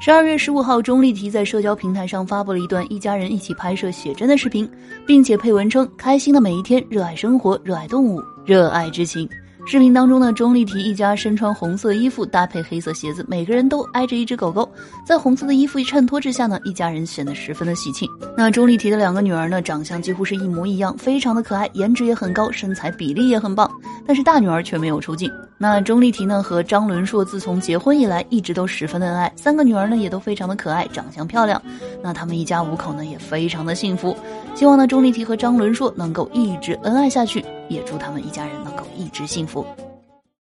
十二月十五号，钟丽缇在社交平台上发布了一段一家人一起拍摄写真的视频，并且配文称：“开心的每一天，热爱生活，热爱动物，热爱之情。”视频当中呢，钟丽缇一家身穿红色衣服，搭配黑色鞋子，每个人都挨着一只狗狗。在红色的衣服衬托之下呢，一家人显得十分的喜庆。那钟丽缇的两个女儿呢，长相几乎是一模一样，非常的可爱，颜值也很高，身材比例也很棒。但是大女儿却没有出镜。那钟丽缇呢和张伦硕自从结婚以来，一直都十分的恩爱，三个女儿呢也都非常的可爱，长相漂亮。那他们一家五口呢也非常的幸福。希望呢钟丽缇和张伦硕能够一直恩爱下去。也祝他们一家人能够一直幸福。